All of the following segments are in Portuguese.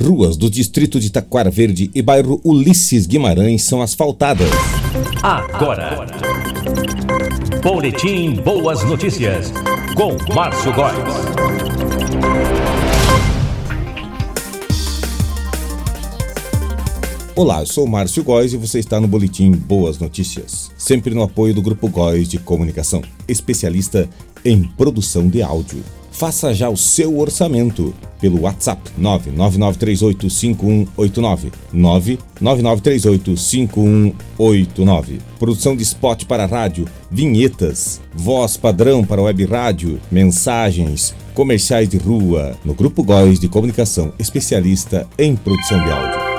Ruas do distrito de Taquara Verde e bairro Ulisses Guimarães são asfaltadas. Agora. Boletim Boas Notícias. Com Márcio Góes. Olá, eu sou Márcio Góes e você está no Boletim Boas Notícias. Sempre no apoio do Grupo Góes de Comunicação, especialista em produção de áudio. Faça já o seu orçamento pelo WhatsApp 999385189 999385189. Produção de spot para rádio, vinhetas, voz padrão para web rádio, mensagens, comerciais de rua, no Grupo Góis de Comunicação, especialista em produção de áudio.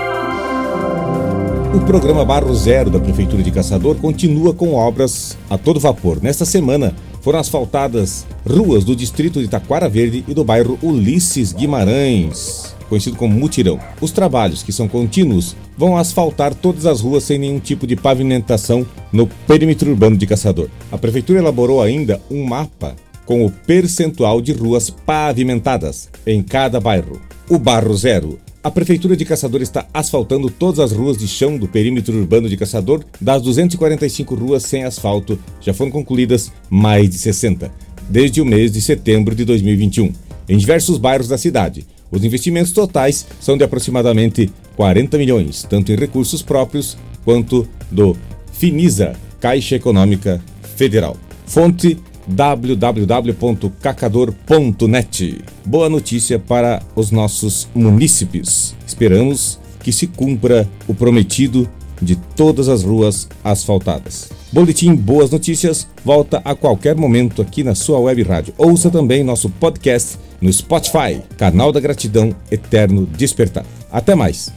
O programa Barro Zero da Prefeitura de Caçador continua com obras a todo vapor. Nesta semana, foram asfaltadas ruas do distrito de Taquara Verde e do bairro Ulisses Guimarães, conhecido como Mutirão. Os trabalhos, que são contínuos, vão asfaltar todas as ruas sem nenhum tipo de pavimentação no perímetro urbano de Caçador. A prefeitura elaborou ainda um mapa com o percentual de ruas pavimentadas em cada bairro. O Barro Zero a Prefeitura de Caçador está asfaltando todas as ruas de chão do perímetro urbano de Caçador. Das 245 ruas sem asfalto, já foram concluídas mais de 60, desde o mês de setembro de 2021, em diversos bairros da cidade. Os investimentos totais são de aproximadamente 40 milhões, tanto em recursos próprios quanto do Finisa, Caixa Econômica Federal. Fonte www.cacador.net. Boa notícia para os nossos munícipes. Esperamos que se cumpra o prometido de todas as ruas asfaltadas. Boletim Boas Notícias volta a qualquer momento aqui na sua web rádio. Ouça também nosso podcast no Spotify, canal da gratidão Eterno Despertar. Até mais.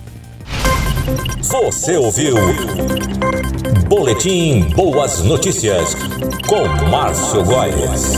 Você ouviu Boletim Boas Notícias com Márcio Góes.